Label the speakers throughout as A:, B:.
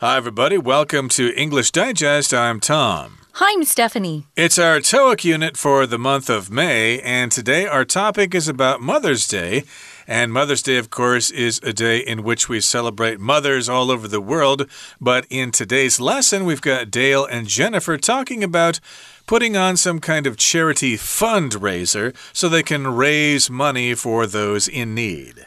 A: Hi, everybody. Welcome to English Digest. I'm Tom.
B: Hi, I'm Stephanie.
A: It's our TOEIC unit for the month of May, and today our topic is about Mother's Day. And Mother's Day, of course, is a day in which we celebrate mothers all over the world. But in today's lesson, we've got Dale and Jennifer talking about putting on some kind of charity fundraiser so they can raise money for those in need.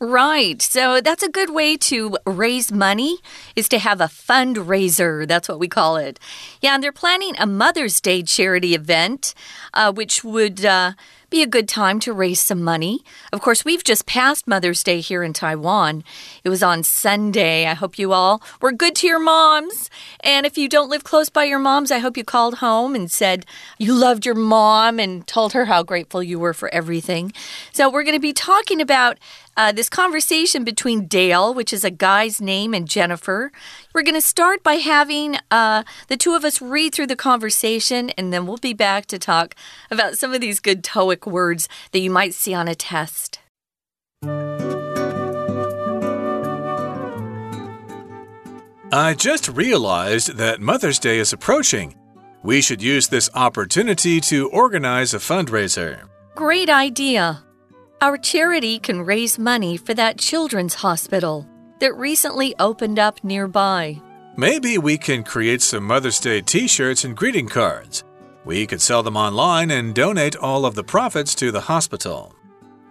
B: Right. So that's a good way to raise money is to have a fundraiser. That's what we call it. Yeah, and they're planning a Mother's Day charity event, uh, which would uh, be a good time to raise some money. Of course, we've just passed Mother's Day here in Taiwan. It was on Sunday. I hope you all were good to your moms. And if you don't live close by your moms, I hope you called home and said you loved your mom and told her how grateful you were for everything. So, we're going to be talking about uh, this conversation between Dale, which is a guy's name, and Jennifer. We're going to start by having uh, the two of us read through the conversation, and then we'll be back to talk about some of these good TOEIC words that you might see on a test.
A: I just realized that Mother's Day is approaching. We should use this opportunity to organize a fundraiser.
B: Great idea. Our charity can raise money for that children's hospital that recently opened up nearby.
A: Maybe we can create some Mother's Day t shirts and greeting cards. We could sell them online and donate all of the profits to the hospital.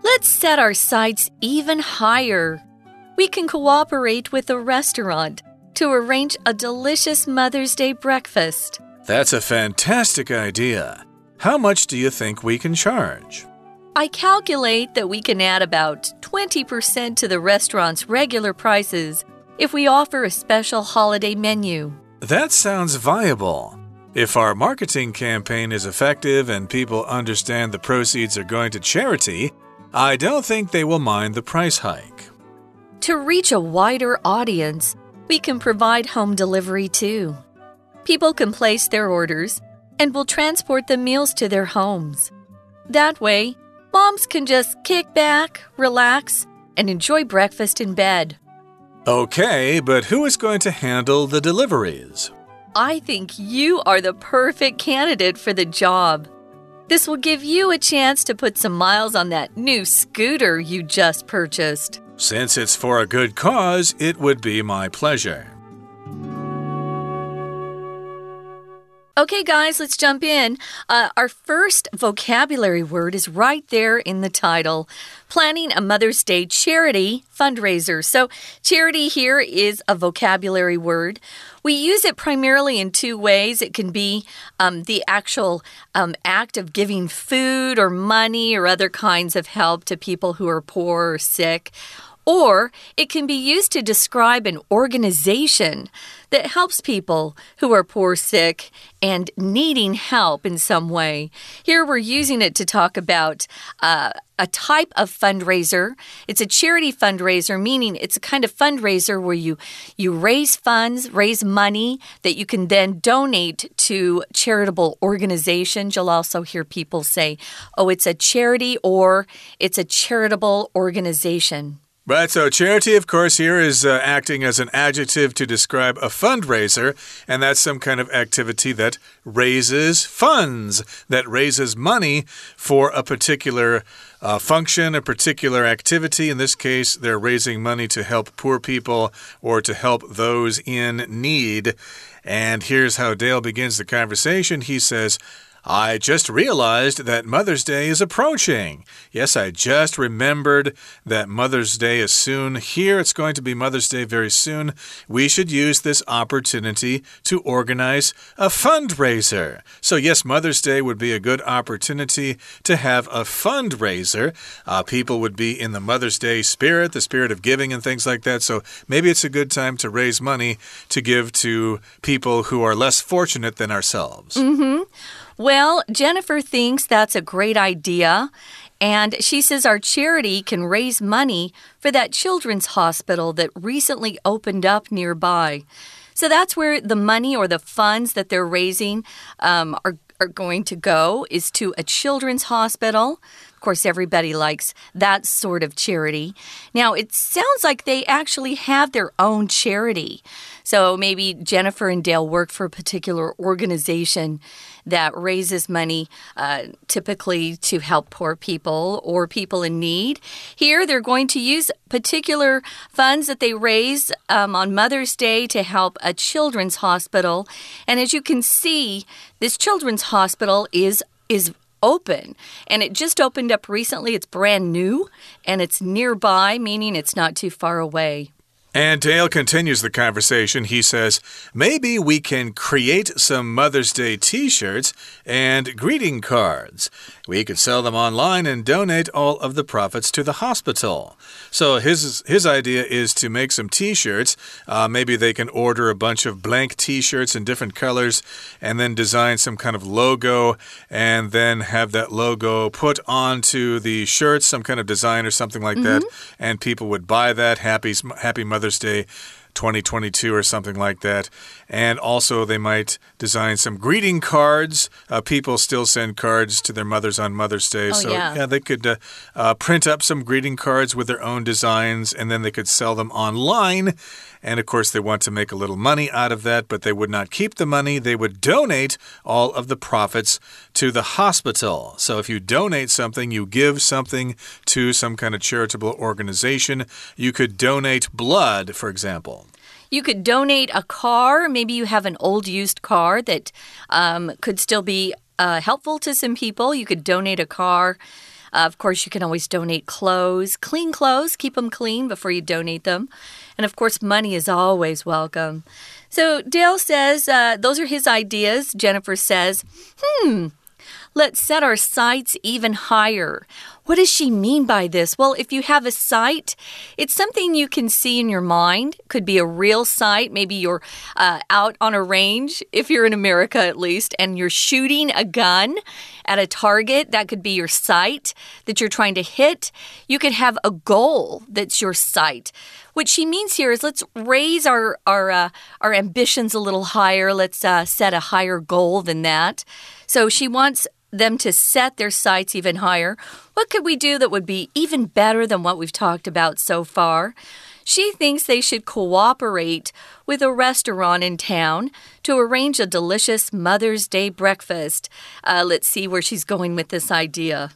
B: Let's set our sights even higher. We can cooperate with a restaurant to arrange a delicious Mother's Day breakfast.
A: That's a fantastic idea. How much do you think we can charge?
B: I calculate that we can add about 20% to the restaurant's regular prices if we offer a special holiday menu.
A: That sounds viable. If our marketing campaign is effective and people understand the proceeds are going to charity, I don't think they will mind the price hike.
B: To reach a wider audience, we can provide home delivery too. People can place their orders and we'll transport the meals to their homes. That way, moms can just kick back, relax, and enjoy breakfast in bed.
A: Okay, but who is going to handle the deliveries?
B: I think you are the perfect candidate for the job. This will give you a chance to put some miles on that new scooter you just purchased.
A: Since it's for a good cause, it would be my pleasure.
B: Okay, guys, let's jump in. Uh, our first vocabulary word is right there in the title planning a Mother's Day charity fundraiser. So, charity here is a vocabulary word. We use it primarily in two ways. It can be um, the actual um, act of giving food or money or other kinds of help to people who are poor or sick. Or it can be used to describe an organization that helps people who are poor, sick, and needing help in some way. Here we're using it to talk about uh, a type of fundraiser. It's a charity fundraiser, meaning it's a kind of fundraiser where you you raise funds, raise money that you can then donate to charitable organizations. You'll also hear people say, "Oh, it's a charity" or "It's a charitable organization."
A: Right, so charity, of course, here is uh, acting as an adjective to describe a fundraiser, and that's some kind of activity that raises funds, that raises money for a particular uh, function, a particular activity. In this case, they're raising money to help poor people or to help those in need. And here's how Dale begins the conversation. He says, I just realized that Mother's Day is approaching. Yes, I just remembered that Mother's Day is soon. Here, it's going to be Mother's Day very soon. We should use this opportunity to organize a fundraiser. So, yes, Mother's Day would be a good opportunity to have a fundraiser. Uh, people would be in the Mother's Day spirit, the spirit of giving and things like that. So, maybe it's a good time to raise money to give to people who are less fortunate than ourselves.
B: Mm hmm. Well, Jennifer thinks that's a great idea. And she says our charity can raise money for that children's hospital that recently opened up nearby. So that's where the money or the funds that they're raising um, are, are going to go is to a children's hospital course, everybody likes that sort of charity. Now, it sounds like they actually have their own charity. So maybe Jennifer and Dale work for a particular organization that raises money uh, typically to help poor people or people in need. Here, they're going to use particular funds that they raise um, on Mother's Day to help a children's hospital. And as you can see, this children's hospital is is open and it just opened up recently. It's brand new and it's nearby, meaning it's not too far away.
A: And Dale continues the conversation. He says, Maybe we can create some Mother's Day t shirts and greeting cards. We could sell them online and donate all of the profits to the hospital. So his his idea is to make some T-shirts. Uh, maybe they can order a bunch of blank T-shirts in different colors, and then design some kind of logo, and then have that logo put onto the shirts, some kind of design or something like mm -hmm. that, mm-hmm. and people would buy that. Happy Happy Mother's Day 2022 or something like that. And also, they might design some greeting cards. Uh, people still send cards to their mothers on Mother's Day.
B: Oh,
A: so,
B: yeah.
A: yeah, they could uh, uh, print up some greeting cards with their own designs and then they could sell them online. And of course, they want to make a little money out of that, but they would not keep the money. They would donate all of the profits to the hospital. So if you donate something, you give something to some kind of charitable organization. You could donate blood, for example.
B: You could donate a car. Maybe you have an old used car that um, could still be uh, helpful to some people. You could donate a car. Uh, of course, you can always donate clothes, clean clothes, keep them clean before you donate them. And of course, money is always welcome. So Dale says uh, those are his ideas. Jennifer says, hmm, let's set our sights even higher. What does she mean by this? Well, if you have a sight, it's something you can see in your mind. Could be a real sight. Maybe you're uh, out on a range, if you're in America at least, and you're shooting a gun at a target. That could be your sight that you're trying to hit. You could have a goal that's your sight. What she means here is let's raise our our uh, our ambitions a little higher. Let's uh, set a higher goal than that. So she wants them to set their sights even higher. What could we do that would be even better than what we've talked about so far? She thinks they should cooperate with a restaurant in town to arrange a delicious Mother's Day breakfast. Uh, let's see where she's going with this idea.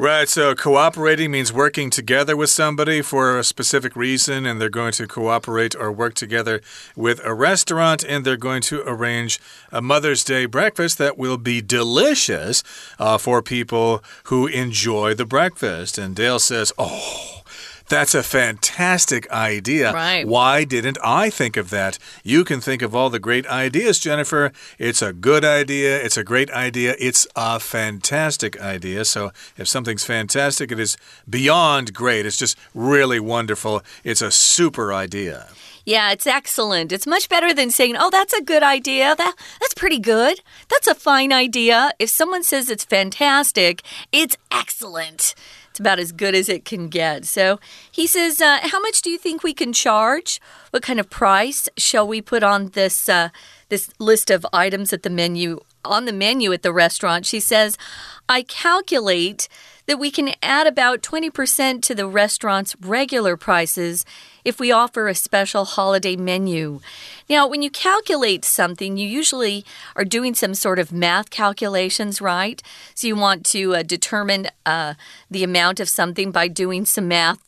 A: Right, so cooperating means working together with somebody for a specific reason, and they're going to cooperate or work together with a restaurant, and they're going to arrange a Mother's Day breakfast that will be delicious uh, for people who enjoy the breakfast. And Dale says, Oh, that's a fantastic idea.
B: Right.
A: Why didn't I think of that? You can think of all the great ideas, Jennifer. It's a good idea. It's a great idea. It's a fantastic idea. So if something's fantastic, it is beyond great. It's just really wonderful. It's a super idea.
B: Yeah, it's excellent. It's much better than saying, "Oh, that's a good idea. That that's pretty good. That's a fine idea." If someone says it's fantastic, it's excellent. About as good as it can get. So he says, uh, How much do you think we can charge? What kind of price shall we put on this, uh, this list of items at the menu? On the menu at the restaurant, she says, I calculate that we can add about 20% to the restaurant's regular prices if we offer a special holiday menu. Now, when you calculate something, you usually are doing some sort of math calculations, right? So you want to uh, determine uh, the amount of something by doing some math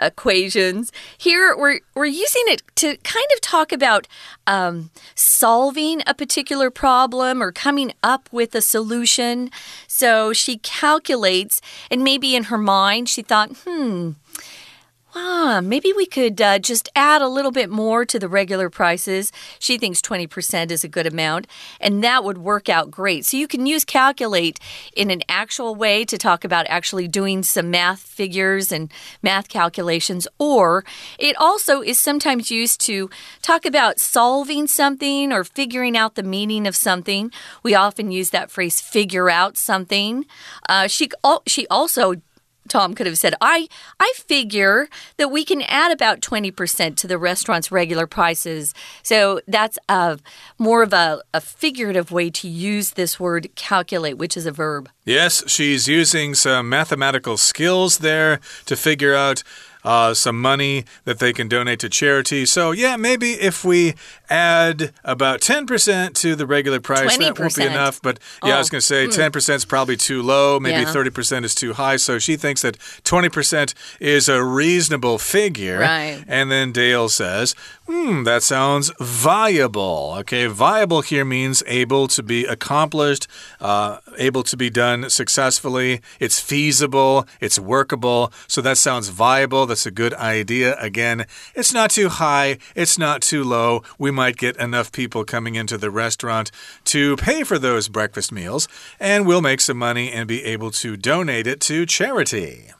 B: equations. Here, we're, we're using it to kind of talk about um, solving a particular problem or coming up with a solution. So she calculates, and maybe in her mind, she thought, hmm, Ah, maybe we could uh, just add a little bit more to the regular prices. She thinks 20% is a good amount, and that would work out great. So you can use calculate in an actual way to talk about actually doing some math figures and math calculations, or it also is sometimes used to talk about solving something or figuring out the meaning of something. We often use that phrase, figure out something. Uh, she, she also Tom could have said, I, I figure that we can add about 20% to the restaurant's regular prices. So that's a, more of a, a figurative way to use this word calculate, which is a verb.
A: Yes, she's using some mathematical skills there to figure out uh, some money that they can donate to charity. So, yeah, maybe if we add about 10% to the regular price,
B: 20%.
A: that won't be enough. But yeah,
B: oh.
A: I was going to say 10% is probably too low. Maybe
B: Yeah.
A: 30% is too high. So she thinks that 20% is a reasonable figure.
B: Right.
A: And then Dale says, Hmm, that sounds viable. Okay, viable here means able to be accomplished, uh, able to be done successfully. It's feasible, it's workable. So that sounds viable. That's a good idea. Again, it's not too high, it's not too low. We might get enough people coming into the restaurant to pay for those breakfast meals, and we'll make some money and be able to donate it to charity.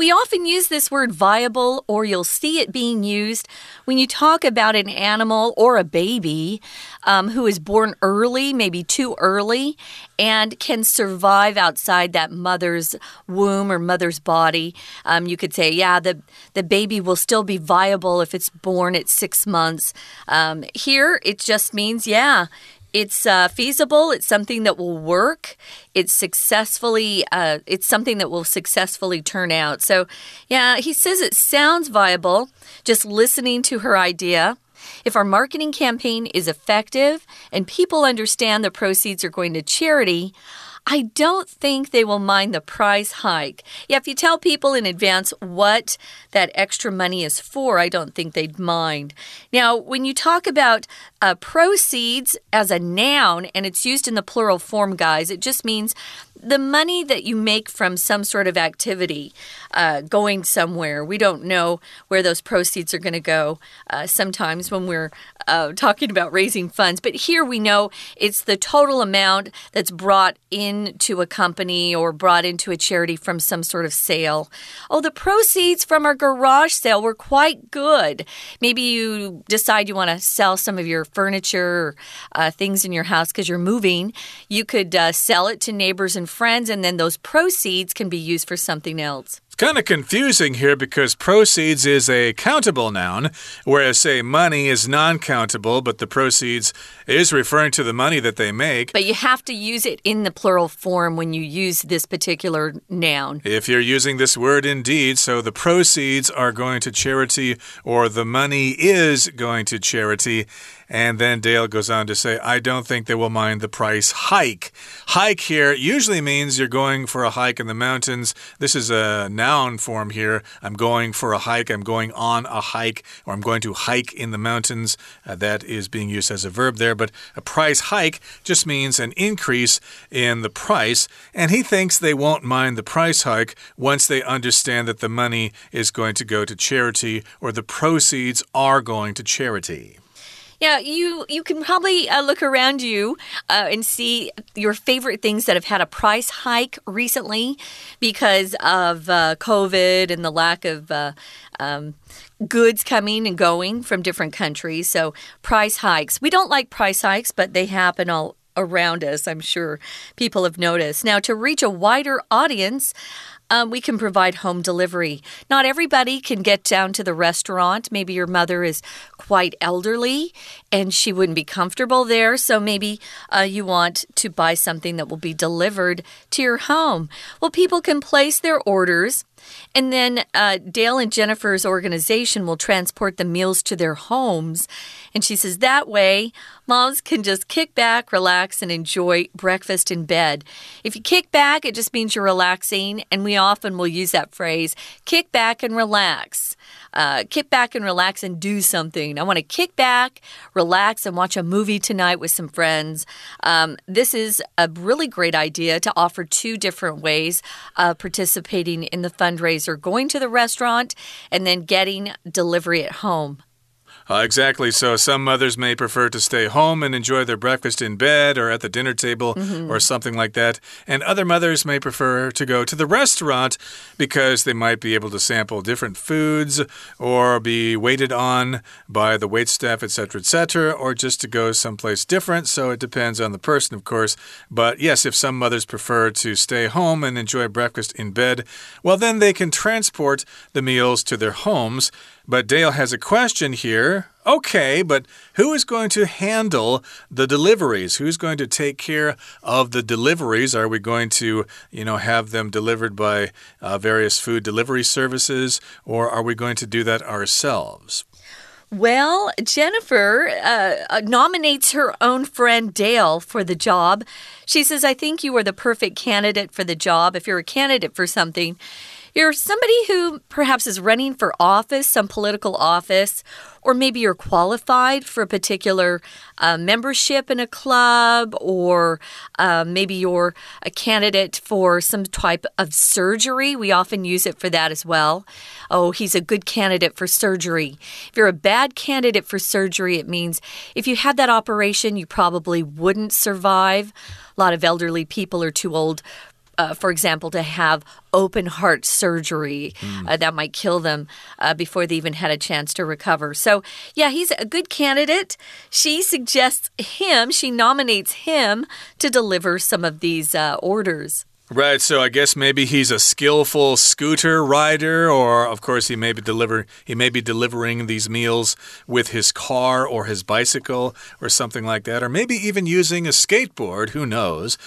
B: We often use this word viable, or you'll see it being used when you talk about an animal or a baby um, who is born early, maybe too early, and can survive outside that mother's womb or mother's body. Um, you could say, yeah, the, the baby will still be viable if it's born at six months. Um, here, it just means, yeah. It's uh, feasible. It's something that will work. It's successfully. Uh, it's something that will successfully turn out. So, yeah, he says it sounds viable. Just listening to her idea. If our marketing campaign is effective and people understand the proceeds are going to charity, I don't think they will mind the price hike. Yeah, if you tell people in advance what that extra money is for, I don't think they'd mind. Now, when you talk about uh, proceeds as a noun and it's used in the plural form, guys, it just means the money that you make from some sort of activity uh, going somewhere. We don't know where those proceeds are going to go uh, sometimes when we're uh, talking about raising funds. But here we know it's the total amount that's brought into a company or brought into a charity from some sort of sale. Oh, the proceeds from our garage sale were quite good. Maybe you decide you want to sell some of your furniture or uh, things in your house because you're moving. You could uh, sell it to neighbors and friends, and then those proceeds can be used for something else.
A: Kind of confusing here because proceeds is a countable noun, whereas, say, money is non countable, but the proceeds is referring to the money that they make.
B: But you have to use it in the plural form when you use this particular noun.
A: If you're using this word indeed, so the proceeds are going to charity or the money is going to charity. And then Dale goes on to say, I don't think they will mind the price hike. Hike here usually means you're going for a hike in the mountains. This is a noun form here. I'm going for a hike. I'm going on a hike, or I'm going to hike in the mountains. Uh, that is being used as a verb there. But a price hike just means an increase in the price. And he thinks they won't mind the price hike once they understand that the money is going to go to charity or the proceeds are going to charity.
B: Yeah, you you can probably uh, look around you uh, and see your favorite things that have had a price hike recently because of uh, COVID and the lack of. Uh, um, goods coming and going from different countries. So, price hikes. We don't like price hikes, but they happen all around us. I'm sure people have noticed. Now, to reach a wider audience, um, we can provide home delivery. Not everybody can get down to the restaurant. Maybe your mother is quite elderly and she wouldn't be comfortable there. So maybe uh, you want to buy something that will be delivered to your home. Well, people can place their orders. And then uh, Dale and Jennifer's organization will transport the meals to their homes. And she says that way, moms can just kick back, relax, and enjoy breakfast in bed. If you kick back, it just means you're relaxing. And we often we'll use that phrase kick back and relax. Uh, kick back and relax and do something. I want to kick back, relax, and watch a movie tonight with some friends. Um, this is a really great idea to offer two different ways of participating in the fundraiser going to the restaurant and then getting delivery at home.
A: Uh, exactly. So some mothers may prefer to stay home and enjoy their breakfast in bed or at the dinner table mm -hmm. or something like that. And other mothers may prefer to go to the restaurant because they might be able to sample different foods or be waited on by the wait staff, etc., etc., or just to go someplace different. So it depends on the person, of course. But yes, if some mothers prefer to stay home and enjoy breakfast in bed, well, then they can transport the meals to their homes. But Dale has a question here. Okay, but who is going to handle the deliveries? Who's going to take care of the deliveries? Are we going to, you know, have them delivered by uh, various food delivery services, or are we going to do that ourselves?
B: Well, Jennifer uh, uh nominates her own friend Dale for the job. She says, I think you are the perfect candidate for the job. If you're a candidate for something, you're somebody who perhaps is running for office, some political office, or maybe you're qualified for a particular uh, membership in a club, or uh, maybe you're a candidate for some type of surgery. We often use it for that as well. Oh, he's a good candidate for surgery. If you're a bad candidate for surgery, it means if you had that operation, you probably wouldn't survive. A lot of elderly people are too old uh, for example, to have open heart surgery mm. uh, that might kill them uh, before they even had a chance to recover. So, yeah, he's a good candidate. She suggests him, she nominates him to deliver some of these uh, orders.
A: Right, so I guess maybe he's a skillful scooter rider, or of course he may be deliver he may be delivering these meals with his car or his bicycle or something like that, or maybe even using a skateboard. Who knows?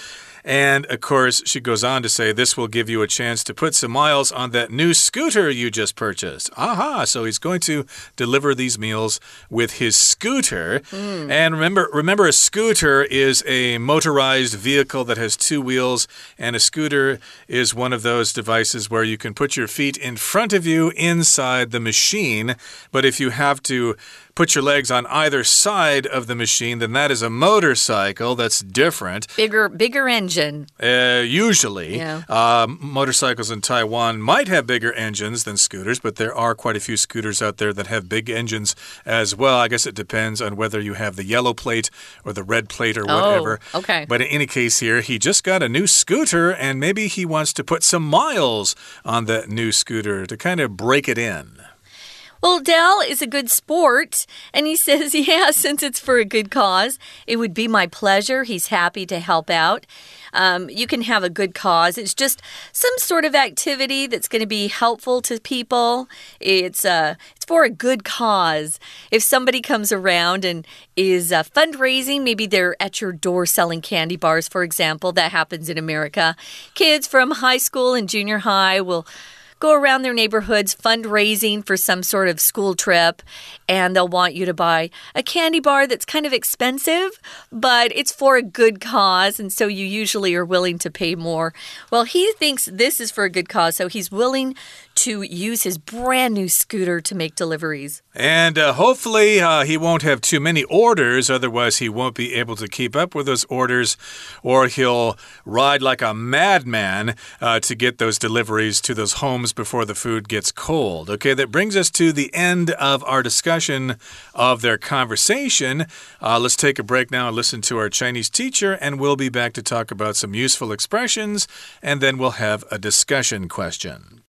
A: And of course, she goes on to say, This will give you a chance to put some miles on that new scooter you just purchased. Aha! So he's going to deliver these meals with his scooter. Mm. And remember, remember, a scooter is a motorized vehicle that has two wheels, and a scooter is one of those devices where you can put your feet in front of you inside the machine. But if you have to put your legs on either side of the machine, then that is a motorcycle. That's different.
B: Bigger, bigger engine.
A: Uh, usually, yeah. uh, motorcycles in Taiwan might have bigger engines than scooters, but there are quite a few scooters out there that have big engines as well. I guess it depends on whether you have the yellow plate or the red plate or whatever.
B: Oh, okay.
A: But in any case, here he just got a new scooter, and maybe he wants to put some miles on that new scooter to kind of break it in.
B: Well, Dale is a good sport, and he says, yeah, since it's for a good cause, it would be my pleasure. He's happy to help out. Um, you can have a good cause. It's just some sort of activity that's going to be helpful to people. It's uh, it's for a good cause. If somebody comes around and is uh, fundraising, maybe they're at your door selling candy bars, for example. That happens in America. Kids from high school and junior high will go around their neighborhoods fundraising for some sort of school trip, and they'll want you to buy a candy bar that's kind of expensive, but it's for a good cause, and so you usually are willing to pay more. Well, he thinks this is for a good cause, so he's willing to use his brand new scooter to make deliveries.
A: And uh, hopefully, uh, he won't have too many orders, otherwise, he won't be able to keep up with those orders, or he'll ride like a madman uh, to get those deliveries to those homes before the food gets cold. Okay, that brings us to the end of our discussion of their conversation. Uh, let's take a break now and listen to our Chinese teacher, and we'll be back to talk about some useful expressions, and then we'll have a discussion question.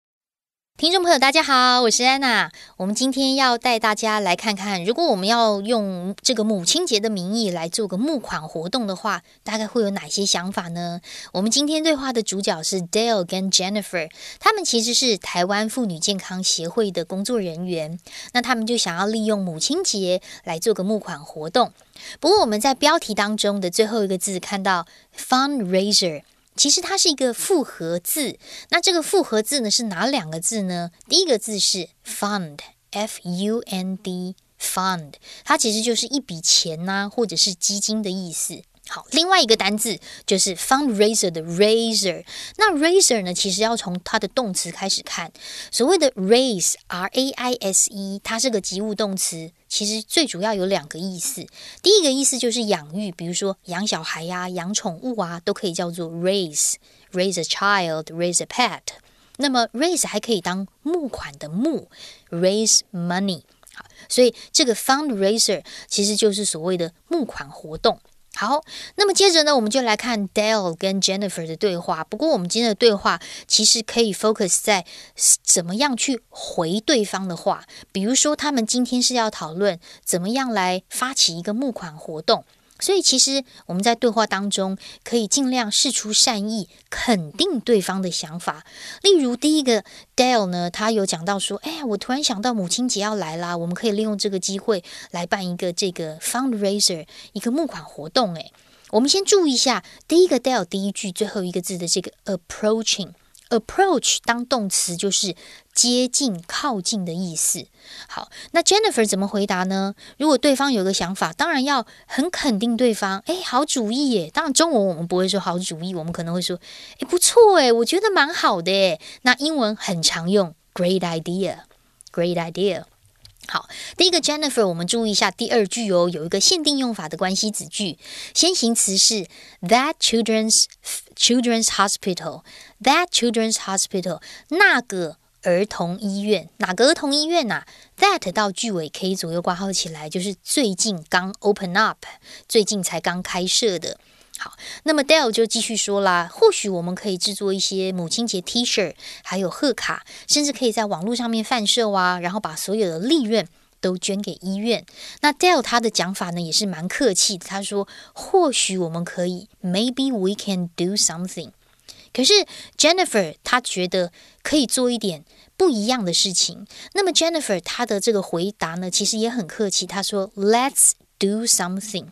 C: 听众朋友，大家好，我是安娜。我们今天要带大家来看看，如果我们要用这个母亲节的名义来做个募款活动的话，大概会有哪些想法呢？我们今天对话的主角是 Dale 跟 Jennifer，他们其实是台湾妇女健康协会的工作人员。那他们就想要利用母亲节来做个募款活动。不过我们在标题当中的最后一个字看到 fundraiser。其实它是一个复合字，那这个复合字呢是哪两个字呢？第一个字是 fund，f u n d，fund，它其实就是一笔钱呐，或者是基金的意思。好，另外一个单字就是 fundraiser 的 raiser。那 raiser 呢，其实要从它的动词开始看。所谓的 raise，r a i s e，它是个及物动词，其实最主要有两个意思。第一个意思就是养育，比如说养小孩呀、养宠物啊，都可以叫做 raise，raise a child，raise a pet。那么 raise 还可以当募款的募，raise money。好，所以这个 fundraiser 其实就是所谓的募款活动。好，那么接着呢，我们就来看 Dale 跟 Jennifer 的对话。不过，我们今天的对话其实可以 focus 在怎么样去回对方的话。比如说，他们今天是要讨论怎么样来发起一个募款活动。所以，其实我们在对话当中可以尽量试出善意，肯定对方的想法。例如，第一个 Dale 呢，他有讲到说：“哎呀，我突然想到母亲节要来啦，我们可以利用这个机会来办一个这个 fundraiser，一个募款活动。”哎，我们先注意一下第一个 Dale 第一句最后一个字的这个 approaching。Approach 当动词就是接近、靠近的意思。好，那 Jennifer 怎么回答呢？如果对方有个想法，当然要很肯定对方。哎，好主意耶！当然中文我们不会说好主意，我们可能会说，哎，不错哎，我觉得蛮好的诶。那英文很常用 great idea，great idea。好，第一个 Jennifer，我们注意一下第二句哦，有一个限定用法的关系子句，先行词是 that children's children's hospital。That children's hospital，那个儿童医院，哪个儿童医院呐？That 到句尾可以左右挂号起来，就是最近刚 open up，最近才刚开设的。好，那么 Dale 就继续说啦，或许我们可以制作一些母亲节 T 恤，还有贺卡，甚至可以在网络上面贩售啊，然后把所有的利润都捐给医院。那 Dale 他的讲法呢，也是蛮客气的，他说或许我们可以，Maybe we can do something。可是 Jennifer 她觉得可以做一点不一样的事情。那么 Jennifer 她的这个回答呢，其实也很客气。她说：“Let's do something.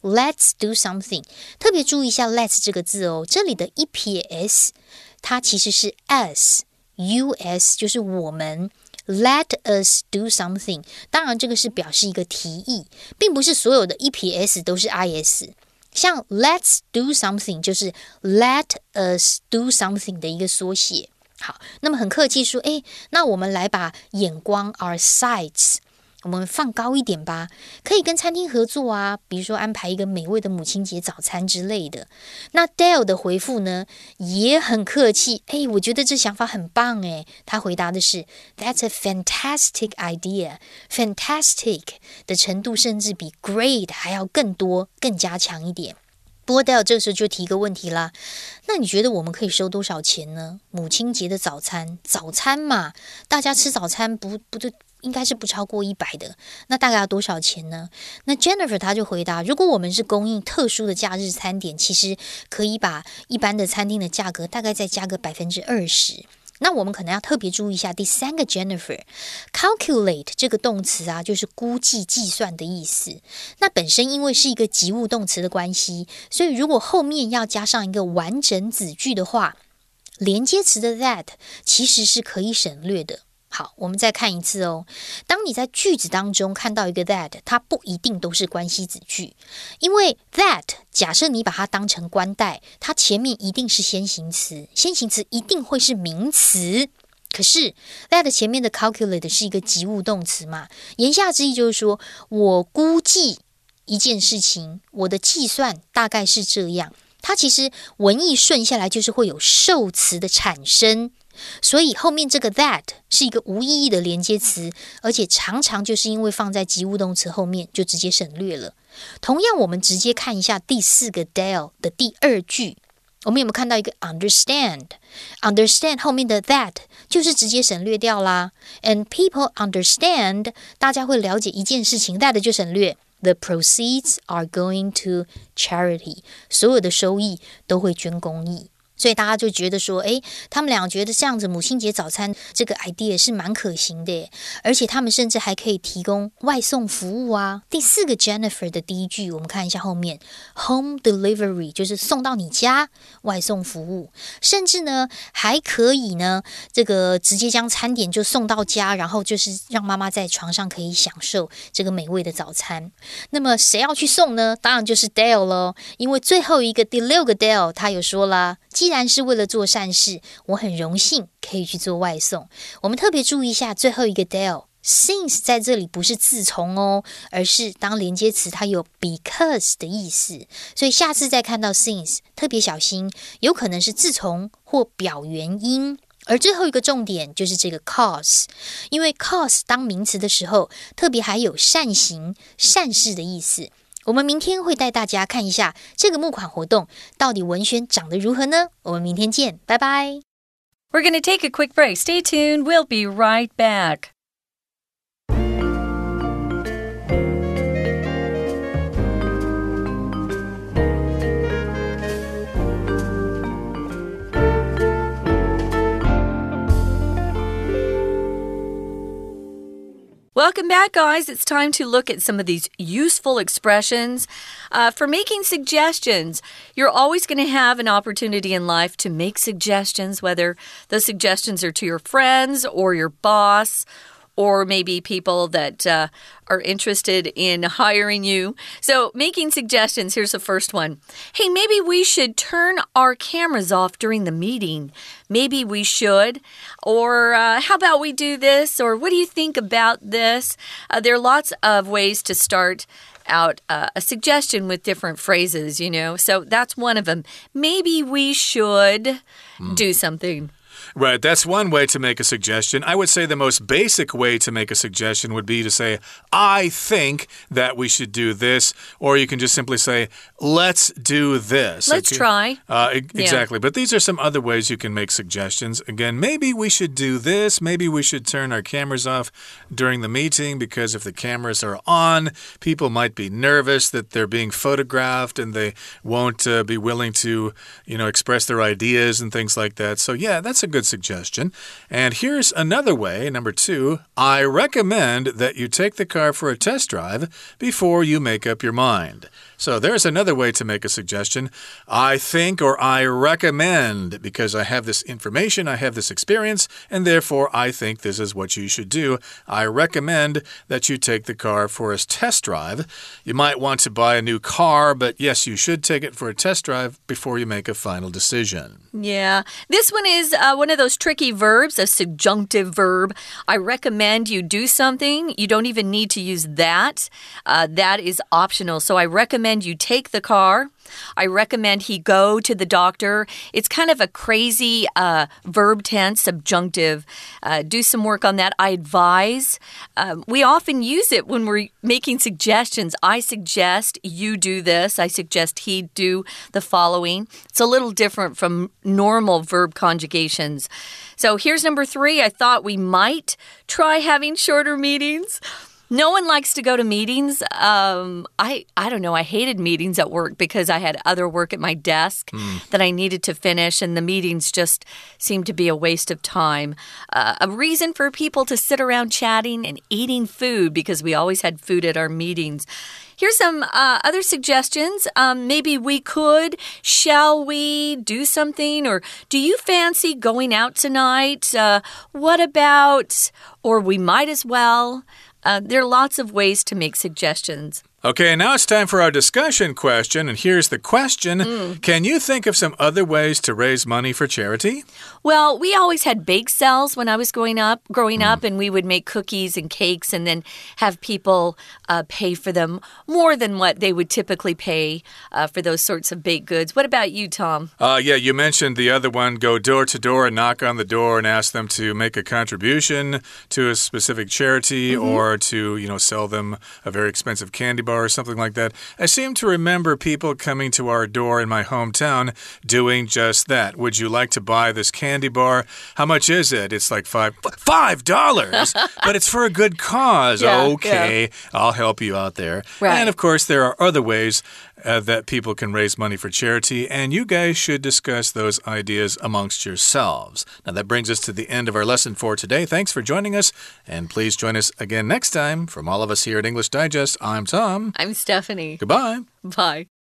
C: Let's do something.” 特别注意一下 “let's” 这个字哦，这里的一撇 s 它其实是 S U S，就是我们。Let us do something。当然，这个是表示一个提议，并不是所有的 E P S 都是 is。像 Let's do something 就是 Let us do something 的一个缩写。好，那么很客气说，哎，那我们来把眼光 our sights 我们放高一点吧，可以跟餐厅合作啊，比如说安排一个美味的母亲节早餐之类的。那 Dale 的回复呢也很客气，哎，我觉得这想法很棒哎。他回答的是 That's a fantastic idea。fantastic 的程度甚至比 great 还要更多、更加强一点。不过 d a l 这时候就提一个问题啦，那你觉得我们可以收多少钱呢？母亲节的早餐，早餐嘛，大家吃早餐不不就？应该是不超过一百的，那大概要多少钱呢？那 Jennifer 他就回答：如果我们是供应特殊的假日餐点，其实可以把一般的餐厅的价格大概再加个百分之二十。那我们可能要特别注意一下第三个 Jennifer，calculate 这个动词啊，就是估计、计算的意思。那本身因为是一个及物动词的关系，所以如果后面要加上一个完整子句的话，连接词的 that 其实是可以省略的。好，我们再看一次哦。当你在句子当中看到一个 that，它不一定都是关系子句，因为 that 假设你把它当成关代，它前面一定是先行词，先行词一定会是名词。可是 that 前面的 calculate 是一个及物动词嘛？言下之意就是说我估计一件事情，我的计算大概是这样。它其实文意顺下来就是会有受词的产生。所以后面这个 that 是一个无意义的连接词，而且常常就是因为放在及物动词后面，就直接省略了。同样，我们直接看一下第四个 Dale 的第二句，我们有没有看到一个 understand？understand 后面的 that 就是直接省略掉啦。And people understand，大家会了解一件事情，that 就省略。The proceeds are going to charity，所有的收益都会捐公益。所以大家就觉得说，哎，他们俩觉得这样子母亲节早餐这个 idea 是蛮可行的，而且他们甚至还可以提供外送服务啊。第四个 Jennifer 的第一句，我们看一下后面，home delivery 就是送到你家外送服务，甚至呢还可以呢这个直接将餐点就送到家，然后就是让妈妈在床上可以享受这个美味的早餐。那么谁要去送呢？当然就是 Dale 喽，因为最后一个第六个 Dale 他有说了。既然是为了做善事，我很荣幸可以去做外送。我们特别注意一下最后一个 Dale，since 在这里不是自从哦，而是当连接词，它有 because 的意思。所以下次再看到 since，特别小心，有可能是自从或表原因。而最后一个重点就是这个 cause，因为 cause 当名词的时候，特别还有善行、善事的意思。我们明天会带大家看一下这个募款活动到底文宣长得如何呢？我们明天见，拜拜。
B: We're going to take a quick break. Stay tuned. We'll be right back. Welcome back, guys. It's time to look at some of these useful expressions uh, for making suggestions. You're always going to have an opportunity in life to make suggestions, whether those suggestions are to your friends or your boss or maybe people that uh, are interested in hiring you. So, making suggestions. Here's the first one Hey, maybe we should turn our cameras off during the meeting. Maybe we should. Or, uh, how about we do this? Or, what do you think about this? Uh, there are lots of ways to start out uh, a suggestion with different phrases, you know. So that's one of them. Maybe we should mm. do something.
A: Right, that's one way to make a suggestion. I would say the most basic way to make a suggestion would be to say, I think that we should do this, or you can just simply say, let's do this.
B: Let's
A: okay?
B: try.
A: Uh, exactly. Yeah. But these are some other ways you can make suggestions. Again, maybe we should do this. Maybe we should turn our cameras off during the meeting because if the cameras are on, people might be nervous that they're being photographed and they won't uh, be willing to, you know, express their ideas and things like that. So, yeah, that's a good suggestion. And here's another way, number two I recommend that you take the car for a test drive before you make up your mind. So there's another way to make a suggestion. I think or I recommend because I have this information, I have this experience, and therefore I think this is what you should do. I recommend that you take the car for a test drive. You might want to buy a new car, but yes, you should take it for a test drive before you make a final decision.
B: Yeah. This one is uh, one of those tricky verbs, a subjunctive verb. I recommend you do something. You don't even need to use that. Uh, that is optional. So I recommend recommend you take the car. I recommend he go to the doctor. It's kind of a crazy uh, verb tense, subjunctive. Uh, do some work on that. I advise. Um, we often use it when we're making suggestions. I suggest you do this. I suggest he do the following. It's a little different from normal verb conjugations. So here's number three. I thought we might try having shorter meetings. No one likes to go to meetings. Um, I I don't know. I hated meetings at work because I had other work at my desk mm. that I needed to finish, and the meetings just seemed to be a waste of time. Uh, a reason for people to sit around chatting and eating food because we always had food at our meetings. Here's some uh, other suggestions. Um, maybe we could, shall we do something? Or do you fancy going out tonight? Uh, what about, or we might as well. Uh, there are lots of ways to make suggestions.
A: Okay, now it's time for our discussion question. And here's the question
B: mm.
A: Can you think of some other ways to raise money for charity?
B: Well, we always had bake sales when I was growing up, growing mm. up, and we would make cookies and cakes and then have people uh, pay for them more than what they would typically pay uh, for those sorts of baked goods. What about you, Tom?
A: Uh, yeah, you mentioned the other one go door to door and knock on the door and ask them to make a contribution to a specific charity mm -hmm. or to, you know, sell them a very expensive candy bar or something like that. I seem to remember people coming to our door in my hometown doing just that. Would you like to buy this candy bar? How much is it? It's like five five dollars, but it's for a good cause. Yeah, okay, yeah. I'll help you out there.
B: Right.
A: And of course, there are other ways uh, that people can raise money for charity, and you guys should discuss those ideas amongst yourselves. Now, that brings us to the end of our lesson for today. Thanks for joining us, and please join us again next time. From all of us here at English Digest, I'm Tom.
B: I'm Stephanie.
A: Goodbye.
B: Bye.